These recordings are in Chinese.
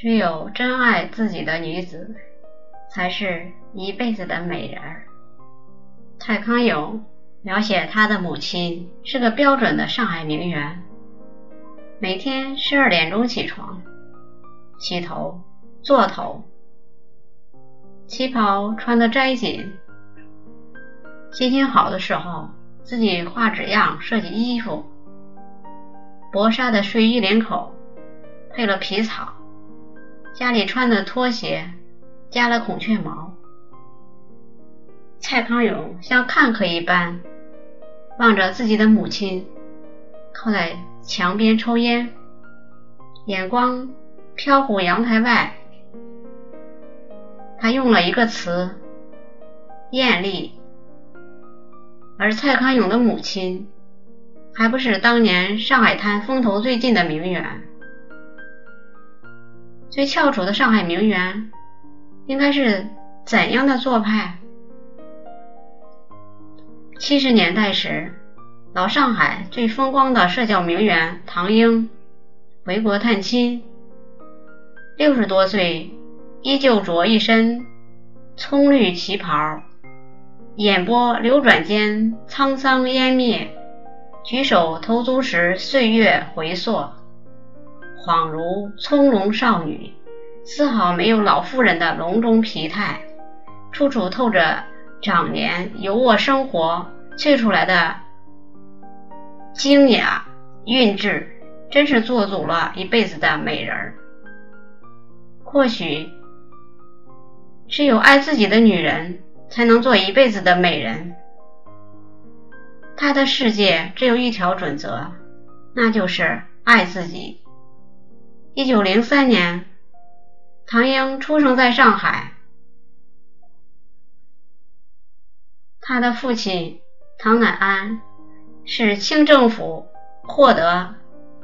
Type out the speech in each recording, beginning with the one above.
只有真爱自己的女子，才是一辈子的美人儿。蔡康永描写他的母亲是个标准的上海名媛，每天十二点钟起床，洗头、做头，旗袍穿得摘紧，心情好的时候自己画纸样设计衣服，薄纱的睡衣领口配了皮草。家里穿的拖鞋加了孔雀毛，蔡康永像看客一般望着自己的母亲靠在墙边抽烟，眼光飘忽阳台外。他用了一个词“艳丽”，而蔡康永的母亲还不是当年上海滩风头最劲的名媛。最翘楚的上海名媛，应该是怎样的做派？七十年代时，老上海最风光的社交名媛唐英回国探亲，六十多岁依旧着一身葱绿旗袍，眼波流转间沧桑湮灭，举手投足时岁月回溯。恍如葱茏少女，丝毫没有老妇人的隆中疲态，处处透着长年游卧生活萃出来的精雅韵致，真是做足了一辈子的美人儿。或许，只有爱自己的女人才能做一辈子的美人。她的世界只有一条准则，那就是爱自己。一九零三年，唐英出生在上海。他的父亲唐乃安是清政府获得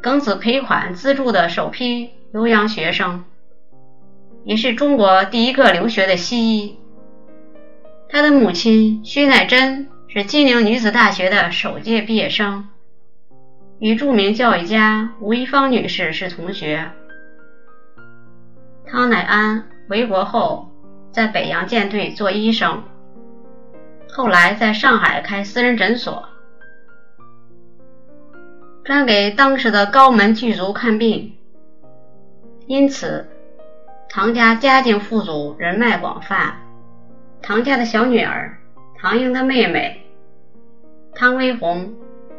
庚子赔款资助的首批留洋学生，也是中国第一个留学的西医。他的母亲徐乃珍是金陵女子大学的首届毕业生。与著名教育家吴一芳女士是同学。汤乃安回国后，在北洋舰队做医生，后来在上海开私人诊所，专给当时的高门巨族看病。因此，唐家家境富足，人脉广泛。唐家的小女儿唐英的妹妹汤薇红。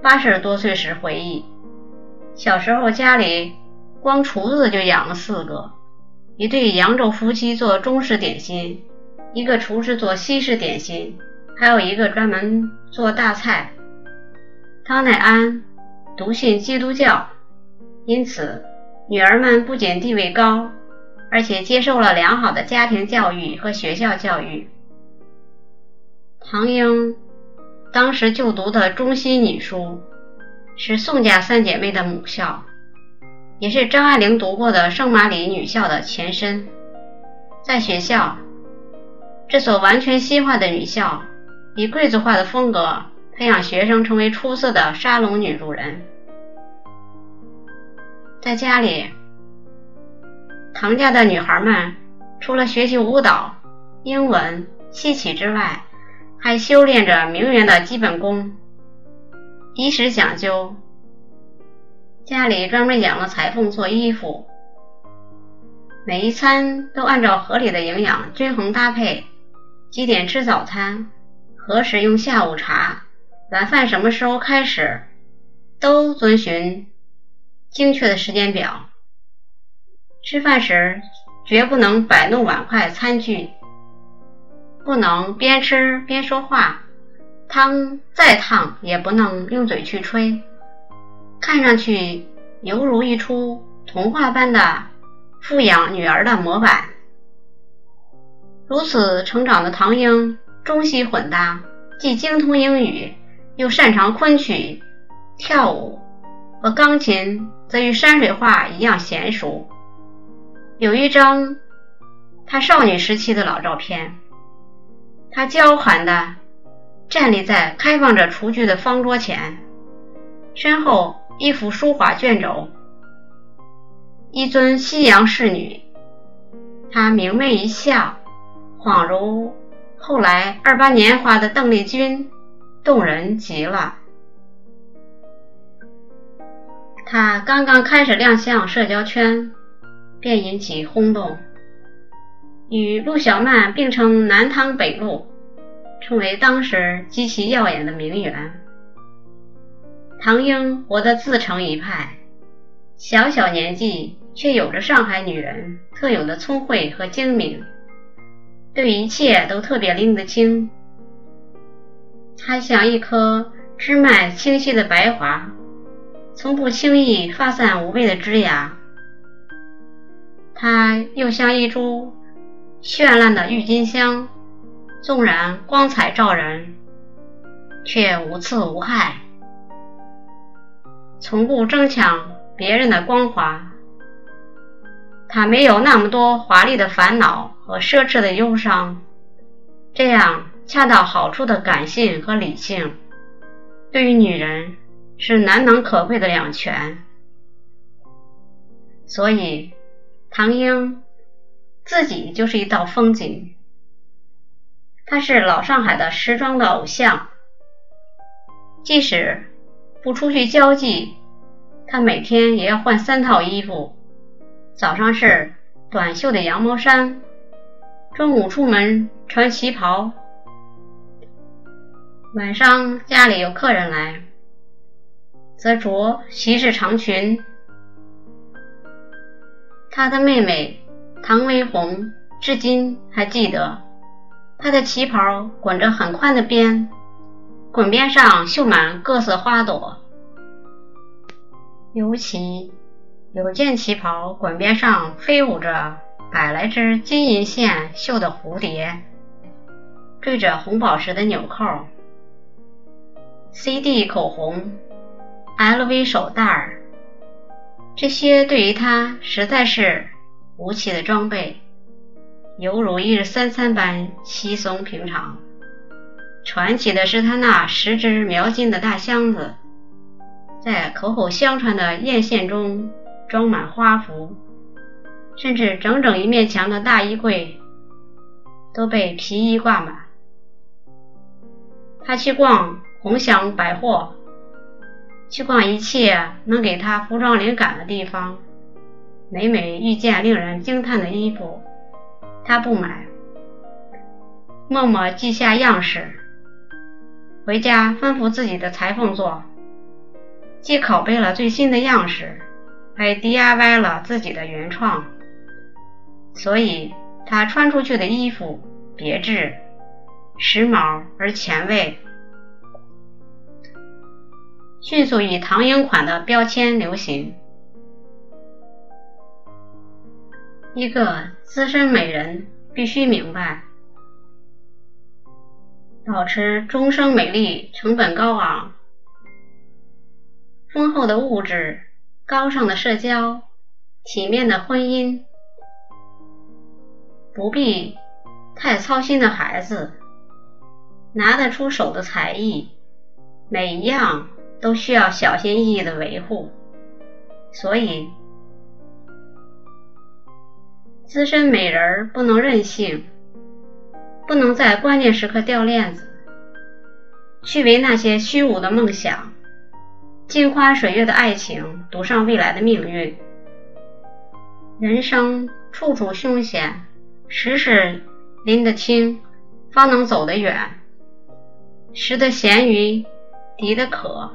八十多岁时回忆，小时候家里光厨子就养了四个，一对扬州夫妻做中式点心，一个厨师做西式点心，还有一个专门做大菜。汤乃安笃信基督教，因此女儿们不仅地位高，而且接受了良好的家庭教育和学校教育。唐英。当时就读的中西女书是宋家三姐妹的母校，也是张爱玲读过的圣马里女校的前身。在学校，这所完全西化的女校以贵族化的风格培养学生成为出色的沙龙女主人。在家里，唐家的女孩们除了学习舞蹈、英文、戏曲之外，还修炼着名媛的基本功，衣食讲究。家里专门养了裁缝做衣服，每一餐都按照合理的营养均衡搭配。几点吃早餐？何时用下午茶？晚饭什么时候开始？都遵循精确的时间表。吃饭时绝不能摆弄碗筷餐具。不能边吃边说话，汤再烫也不能用嘴去吹，看上去犹如一出童话般的富养女儿的模板。如此成长的唐英，中西混搭，既精通英语，又擅长昆曲、跳舞和钢琴，则与山水画一样娴熟。有一张她少女时期的老照片。他娇憨地站立在开放着厨具的方桌前，身后一幅书画卷轴，一尊西洋仕女他明媚一笑，恍如后来二八年华的邓丽君，动人极了。他刚刚开始亮相社交圈，便引起轰动，与陆小曼并称“南唐北陆”，成为当时极其耀眼的名媛。唐英活得自成一派，小小年纪却有着上海女人特有的聪慧和精明，对一切都特别拎得清，她像一颗枝脉清晰的白桦。从不轻易发散无谓的枝芽，她又像一株绚烂的郁金香，纵然光彩照人，却无刺无害，从不争抢别人的光华。它没有那么多华丽的烦恼和奢侈的忧伤，这样恰到好处的感性和理性，对于女人。是难能可贵的两全，所以唐英自己就是一道风景。他是老上海的时装的偶像，即使不出去交际，他每天也要换三套衣服：早上是短袖的羊毛衫，中午出门穿旗袍，晚上家里有客人来。则着席式长裙。她的妹妹唐薇红至今还记得，她的旗袍滚着很宽的边，滚边上绣满各色花朵。尤其有件旗袍滚边上飞舞着百来只金银线绣的蝴蝶，缀着红宝石的纽扣。CD 口红。LV 手袋，这些对于他实在是无奇的装备，犹如一日三餐般稀松平常。传奇的是他那十只描金的大箱子，在口口相传的艳线中装满花服，甚至整整一面墙的大衣柜都被皮衣挂满。他去逛鸿祥百货。去逛一切能给他服装灵感的地方，每每遇见令人惊叹的衣服，他不买，默默记下样式，回家吩咐自己的裁缝做，既拷贝了最新的样式，还 DIY 了自己的原创，所以他穿出去的衣服别致、时髦而前卫。迅速以唐英款的标签流行。一个资深美人必须明白，保持终生美丽成本高昂，丰厚的物质、高尚的社交、体面的婚姻，不必太操心的孩子，拿得出手的才艺，每一样。都需要小心翼翼的维护，所以资深美人不能任性，不能在关键时刻掉链子，去为那些虚无的梦想、镜花水月的爱情赌上未来的命运。人生处处凶险，时时拎得清，方能走得远。食得咸鱼，敌得渴。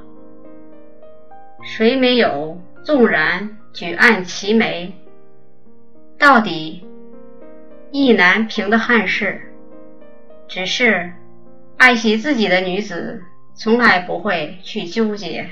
谁没有？纵然举案齐眉，到底意难平的憾事。只是爱惜自己的女子，从来不会去纠结。